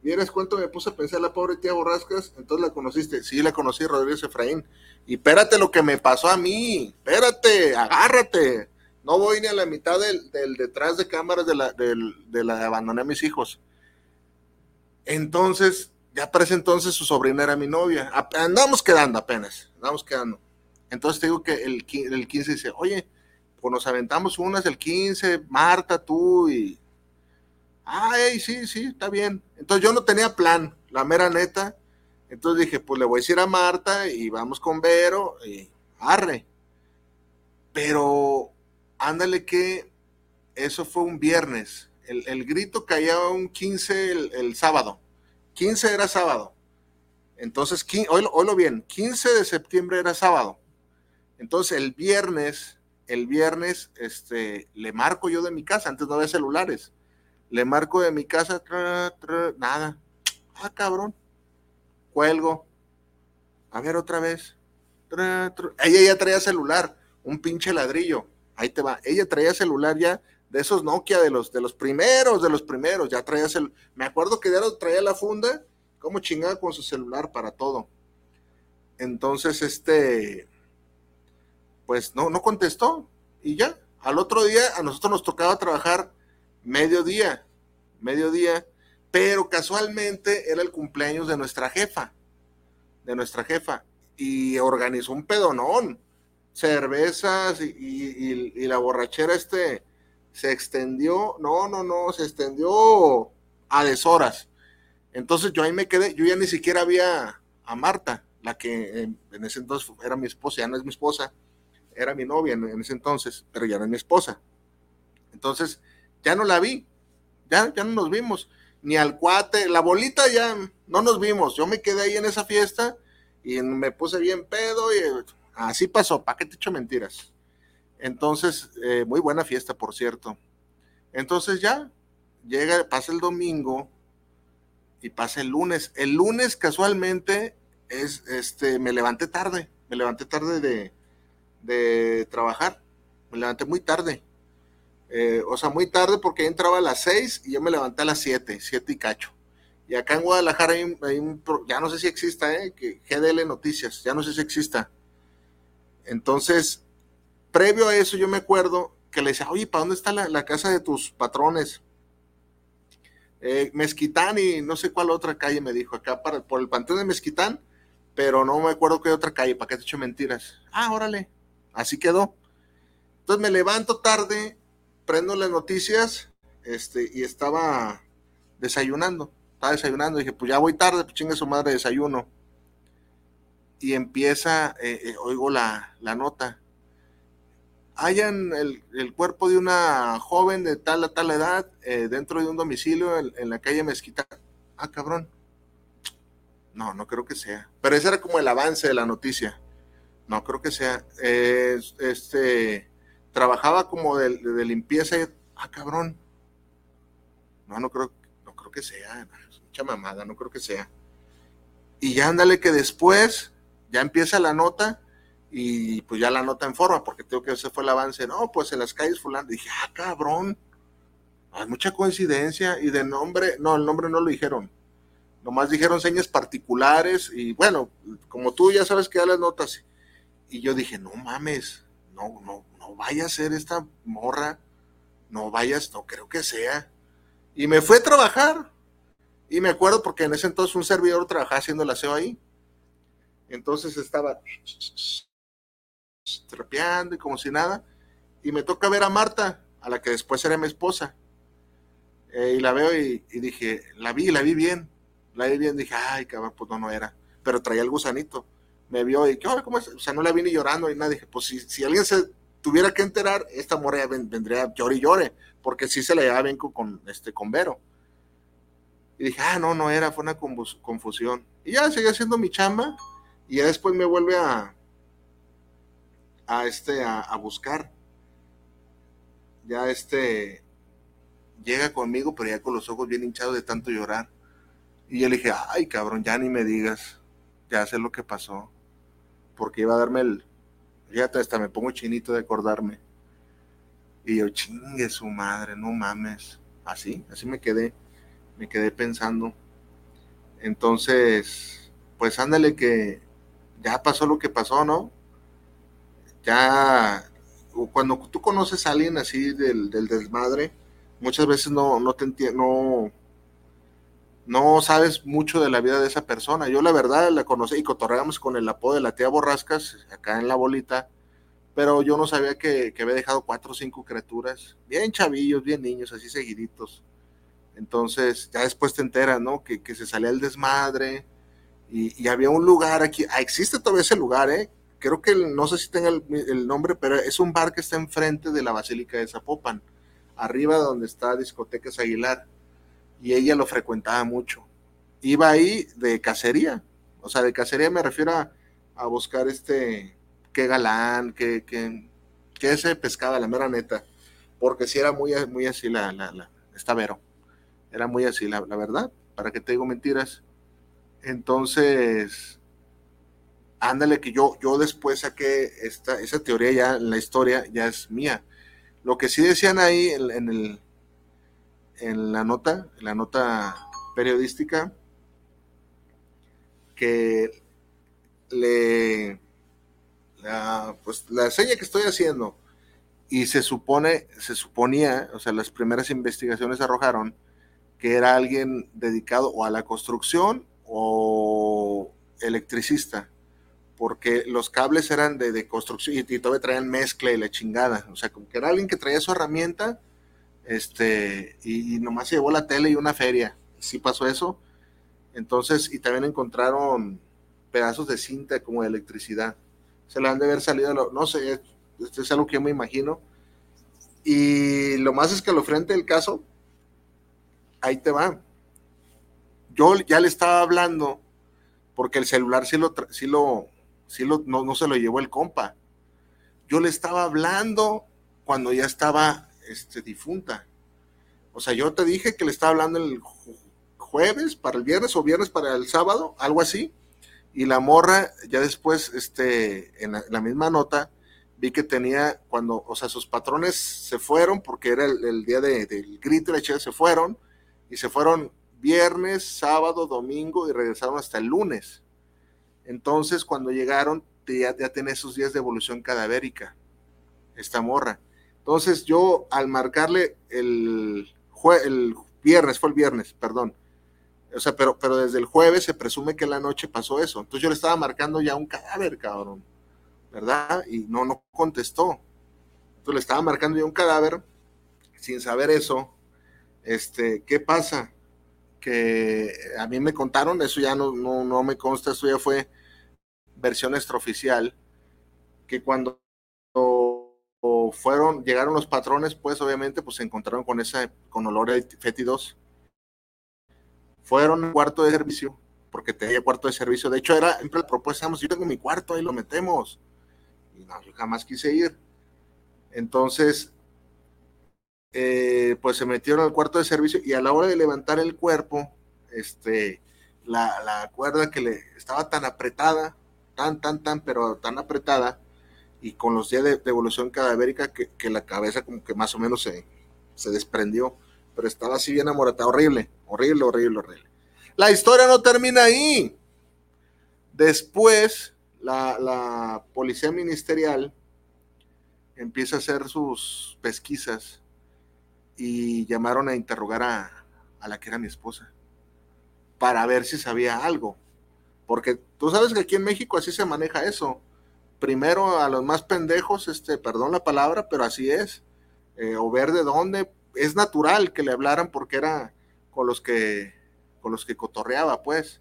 ¿Vieras cuánto me puse a pensar la pobre tía Borrascas? Entonces la conociste. Sí, la conocí, Rodríguez Efraín. Y espérate lo que me pasó a mí. Espérate, agárrate. No voy ni a la mitad del, detrás de cámaras de la, de la abandoné a mis hijos. Entonces, ya para ese entonces su sobrina era mi novia. Andamos quedando apenas, andamos quedando. Entonces te digo que el, el 15 dice, oye, pues nos aventamos unas el 15, Marta, tú y... Ay, sí, sí, está bien. Entonces yo no tenía plan, la mera neta. Entonces dije, pues le voy a decir a Marta y vamos con Vero y arre. Pero ándale que eso fue un viernes. El, grito caía un 15 el, sábado. 15 era sábado. Entonces, oílo, bien, 15 de septiembre era sábado. Entonces el viernes, el viernes, este, le marco yo de mi casa, antes no había celulares. Le marco de mi casa, nada. Ah, cabrón. Cuelgo. A ver otra vez. Ella ya traía celular, un pinche ladrillo. Ahí te va. Ella traía celular ya de esos Nokia, de los, de los primeros, de los primeros. Ya traía celular. Me acuerdo que ya traía la funda, como chingada con su celular para todo. Entonces, este, pues no, no contestó. Y ya, al otro día a nosotros nos tocaba trabajar mediodía, mediodía, pero casualmente era el cumpleaños de nuestra jefa, de nuestra jefa, y organizó un pedonón, cervezas y, la borrachera este se extendió, no, no, no, se extendió a deshoras. Entonces yo ahí me quedé, yo ya ni siquiera había a Marta, la que en, ese entonces era mi esposa, ya no es mi esposa, era mi novia en ese entonces, pero ya es mi esposa. Entonces, ya no la vi, ya, ya no nos vimos, ni al cuate, la bolita ya no nos vimos, yo me quedé ahí en esa fiesta y me puse bien pedo y así pasó, ¿para qué te echo mentiras? Entonces, eh, muy buena fiesta, por cierto. Entonces ya, llega, pasa el domingo y pasa el lunes. El lunes casualmente es, este, me levanté tarde, me levanté tarde de, de trabajar, me levanté muy tarde. Eh, o sea, muy tarde porque entraba a las 6 y yo me levanté a las 7, 7 y cacho. Y acá en Guadalajara hay un, ya no sé si exista, ¿eh? que GDL Noticias, ya no sé si exista. Entonces, previo a eso yo me acuerdo que le decía, oye, ¿para dónde está la, casa de tus patrones? Eh, Mezquitán y no sé cuál otra calle me dijo, acá para, por el Panteón de Mezquitán, pero no me acuerdo qué otra calle, ¿para qué te echo mentiras? Ah, órale, así quedó. Entonces me levanto tarde prendo las noticias este, y estaba desayunando. Estaba desayunando. dije, pues ya voy tarde, pues chingue su madre desayuno. Y empieza, eh, eh, oigo la, nota. Hayan el, cuerpo de una joven de tal a tal edad eh, dentro de un domicilio en, la calle Mezquita. Ah, cabrón. No, no creo que sea. Pero ese era como el avance de la noticia. No creo que sea. este trabajaba como de, limpieza y, ah, cabrón. No, no creo, no creo que sea, es mucha mamada, no creo que sea. Y ya ándale que después ya empieza la nota y pues ya la nota en forma, porque tengo que ese fue el avance. No, pues en las calles fulano. Dije, ah, cabrón. Hay mucha coincidencia y de nombre, no, el nombre no lo dijeron. Nomás dijeron señas particulares y bueno, como tú ya sabes que da las notas. Y yo dije, no mames, no, no, no vaya a ser esta morra, no vayas, no creo que sea. Y me fue a trabajar. Y me acuerdo porque en ese entonces un servidor trabajaba haciendo el aseo ahí. Entonces estaba trapeando y como si nada. Y me toca ver a Marta, a la que después era mi esposa. Eh, y la veo y, dije, la vi, la vi bien. La vi bien, dije, ay, cabrón, pues no, no era. Pero traía el gusanito. Me vio y, ¿qué hora? ¿Cómo es? O sea, no la vi ni llorando ni nada. Dije, pues si, si alguien se tuviera que enterar, esta morra vendría llore y llore, porque sí se le llevaba bien con, este, con Vero. Y dije, ah, no, no era, fue una confusión. Y ya seguí haciendo mi chamba, y ya después me vuelve a, a este, a, buscar. Ya este, llega conmigo, pero ya con los ojos bien hinchados de tanto llorar. Y yo le dije, ay cabrón, ya ni me digas, ya sé lo que pasó. Porque iba a darme el, fíjate, hasta me pongo chinito de acordarme. Y yo, chingue su madre, no mames. Así, así me quedé, me quedé pensando. Entonces, pues ándale que ya pasó lo que pasó, ¿no? Ya, cuando tú conoces a alguien así del, desmadre, muchas veces no, no te entiendo, no, sabes mucho de la vida de esa persona. Yo la verdad la conocí y cotorreamos con el apodo de la tía Borrascas, acá en la bolita, pero yo no sabía que, había dejado cuatro o cinco criaturas, bien chavillos, bien niños, así seguiditos. Entonces, ya después te enteras, ¿no? Que, se salía el desmadre y, había un lugar aquí, ah, existe todavía ese lugar, ¿eh? Creo que no sé si tenga el, nombre, pero es un bar que está enfrente de la Basílica de Zapopan, arriba donde está Discotecas Aguilar, y ella lo frecuentaba mucho. Iba ahí de cacería, o sea, de cacería me refiero a buscar este, qué galán, qué, qué, qué se pescaba, la mera neta. Porque si era muy, muy así la, la, esta Vero. Era muy así, la, la verdad. ¿Para qué te digo mentiras? Entonces, ándale que yo, yo después saqué esta, esa teoría ya, la historia ya es mía. Lo que sí decían ahí en, el, en la nota, en la nota periodística, que le la, pues, la seña que estoy haciendo. Y se supone, se suponía, o sea, las primeras investigaciones arrojaron que era alguien dedicado o a la construcción o electricista, porque los cables eran de, construcción y, todavía traían mezcla y la chingada. O sea, como que era alguien que traía su herramienta este, y, nomás se llevó la tele y una feria. Sí pasó eso. Entonces, y también encontraron pedazos de cinta como de electricidad se le han de haber salido, no sé, esto es algo que yo me imagino. Y lo más escalofriante del caso, ahí te va. Yo ya le estaba hablando, porque el celular sí lo, sí lo, sí lo no, se lo llevó el compa. Yo le estaba hablando cuando ya estaba este, difunta. O sea, yo te dije que le estaba hablando el jueves para el viernes o viernes para el sábado, algo así. Y la morra, ya después, este, en la, misma nota, vi que tenía, cuando, o sea, sus patrones se fueron, porque era el, día del grito y la se fueron, y se fueron viernes, sábado, domingo, y regresaron hasta el lunes. Entonces, cuando llegaron, ya, ya tenía esos días de evolución cadavérica, esta morra. Entonces, yo, al marcarle el, el viernes, fue el viernes, perdón, o sea, pero, pero desde el jueves se presume que la noche pasó eso. Entonces yo le estaba marcando ya un cadáver, cabrón. ¿Verdad? Y no, no contestó. Entonces le estaba marcando ya un cadáver sin saber eso. Este, ¿qué pasa? Que a mí me contaron, eso ya no, no, no me consta, eso ya fue versión extraoficial, que cuando fueron, llegaron los patrones, pues obviamente pues se encontraron con esa, con olor a fétidos fueron al cuarto de servicio, porque tenía cuarto de servicio. De hecho, era siempre la propuesta, yo tengo mi cuarto, ahí lo metemos. Y no, yo jamás quise ir. Entonces, eh, pues se metieron al cuarto de servicio y a la hora de levantar el cuerpo, este, la, cuerda que le estaba tan apretada, tan, tan, tan, pero tan apretada, y con los días de, evolución cadavérica que, que, la cabeza como que más o menos se, se desprendió pero estaba así bien amoratada, horrible, horrible, horrible, horrible. La historia no termina ahí. Después, la, policía ministerial empieza a hacer sus pesquisas y llamaron a interrogar a, a la que era mi esposa para ver si sabía algo. Porque tú sabes que aquí en México así se maneja eso. Primero a los más pendejos, este, perdón la palabra, pero así es. Eh, o ver de dónde, es natural que le hablaran porque era con los que con los que cotorreaba, pues.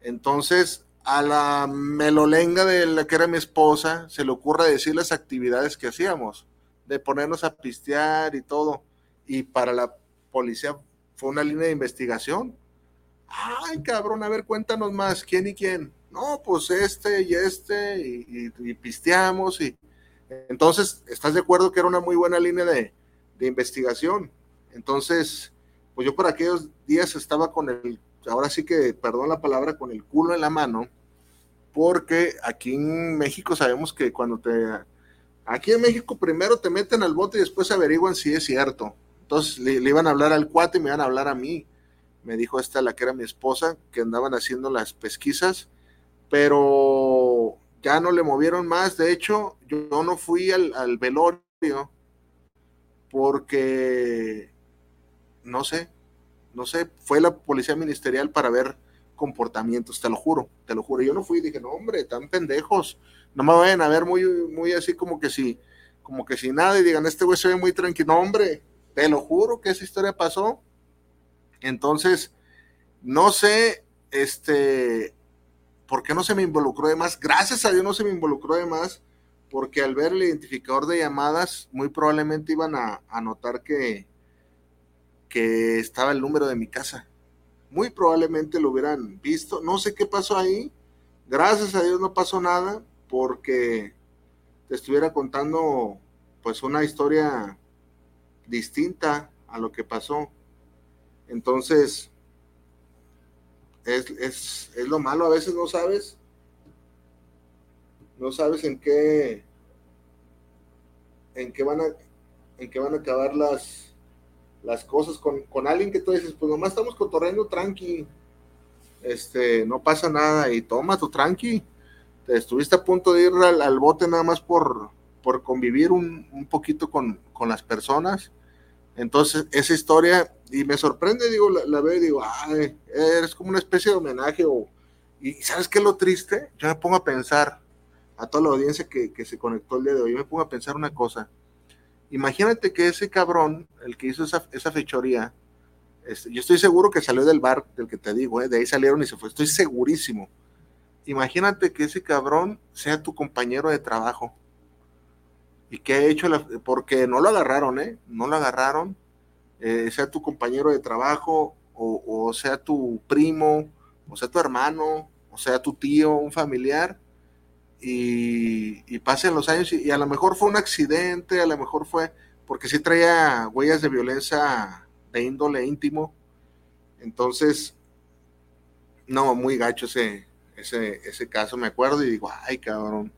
Entonces, a la melolenga de la que era mi esposa, se le ocurre decir las actividades que hacíamos, de ponernos a pistear y todo. Y para la policía fue una línea de investigación. Ay, cabrón, a ver, cuéntanos más, ¿quién y quién? No, pues este y este, y, y pisteamos, y Entonces, ¿estás de acuerdo que era una muy buena línea de, de investigación? Entonces, pues yo por aquellos días estaba con el, ahora sí que, perdón la palabra, con el culo en la mano, porque aquí en México sabemos que cuando te, aquí en México primero te meten al bote y después averiguan si es cierto. Entonces le, iban a hablar al cuate y me iban a hablar a mí. Me dijo esta, la que era mi esposa, que andaban haciendo las pesquisas, pero ya no le movieron más. De hecho, yo no fui al, al velorio porque, no sé, no sé, fue la policía ministerial para ver comportamientos, te lo juro, te lo juro. Yo no fui y dije, no, hombre, tan pendejos, no me vayan a ver muy, muy así como que si, como que si nada y digan, este güey se ve muy tranquilo, no, hombre, te lo juro que esa historia pasó. Entonces, no sé, este, por qué no se me involucró de más. Gracias a Dios no se me involucró de más, porque al ver el identificador de llamadas, muy probablemente iban a, a notar que, que estaba el número de mi casa muy probablemente lo hubieran visto. No sé qué pasó ahí. Gracias a Dios no pasó nada porque te estuviera contando pues una historia distinta a lo que pasó. Entonces, es, es, es lo malo, a veces no sabes, no sabes en qué, en qué van a, en qué van a acabar las, las cosas con, con alguien que tú dices, pues nomás estamos cotorreando tranqui, este, no pasa nada y toma tu tranqui, te estuviste a punto de ir al, bote nada más por, por convivir un, un poquito con, con, las personas. Entonces, esa historia, y me sorprende, digo, la, veo y digo, ay, eres como una especie de homenaje, y ¿sabes qué es lo triste? Yo me pongo a pensar, a toda la audiencia que, que se conectó el día de hoy, me pongo a pensar una cosa, Imagínate que ese cabrón, el que hizo esa, fechoría, este, yo estoy seguro que salió del bar del que te digo, eh, de ahí salieron y se fue, estoy segurísimo. Imagínate que ese cabrón sea tu compañero de trabajo. Y que ha hecho, la, porque no lo agarraron, ¿eh? No lo agarraron. Eh, sea tu compañero de trabajo, o, sea tu primo, o sea tu hermano, o sea tu tío, un familiar y, pasen los años y, a lo mejor fue un accidente, a lo mejor fue porque sí traía huellas de violencia de índole íntimo. Entonces, no, muy gacho ese, ese, ese caso, me acuerdo y digo, ay, cabrón.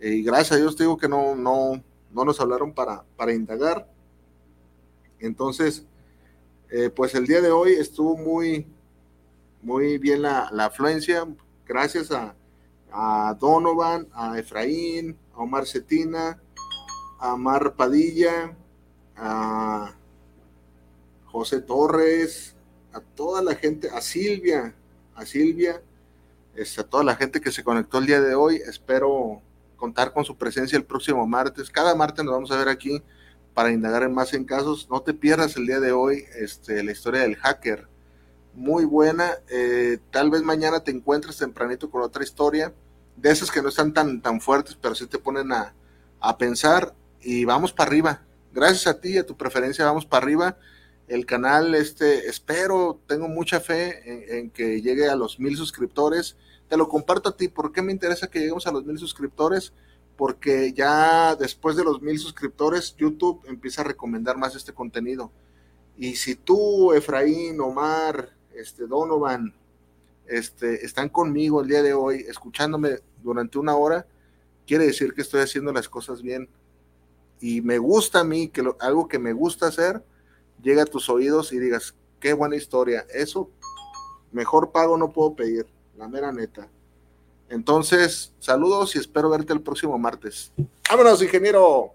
Y gracias a Dios te digo que no, no, no nos hablaron para, para indagar. Entonces, eh, pues el día de hoy estuvo muy, muy bien la, la afluencia, gracias a, a Donovan, a Efraín, a Omar Cetina, a Mar Padilla, a José Torres, a toda la gente, a Silvia, a Silvia, este, a toda la gente que se conectó el día de hoy. Espero contar con su presencia el próximo martes. Cada martes nos vamos a ver aquí para indagar en más en casos. No te pierdas el día de hoy este, la historia del hacker. Muy buena. Eh, tal vez mañana te encuentres tempranito con otra historia de esas que no están tan, tan fuertes, pero sí te ponen a, pensar y vamos para arriba. Gracias a ti y a tu preferencia, vamos para arriba. El canal, este, espero, tengo mucha fe en, que llegue a los mil suscriptores. Te lo comparto a ti. ¿Por qué me interesa que lleguemos a los mil suscriptores? Porque ya después de los mil suscriptores, YouTube empieza a recomendar más este contenido. Y si tú, Efraín, Omar, este, Donovan, este, están conmigo el día de hoy, escuchándome durante una hora, quiere decir que estoy haciendo las cosas bien. Y me gusta a mí, que algo que me gusta hacer, llega a tus oídos y digas, qué buena historia. Eso, mejor pago no puedo pedir, la mera neta. Entonces, saludos y espero verte el próximo martes. Vámonos, ingeniero.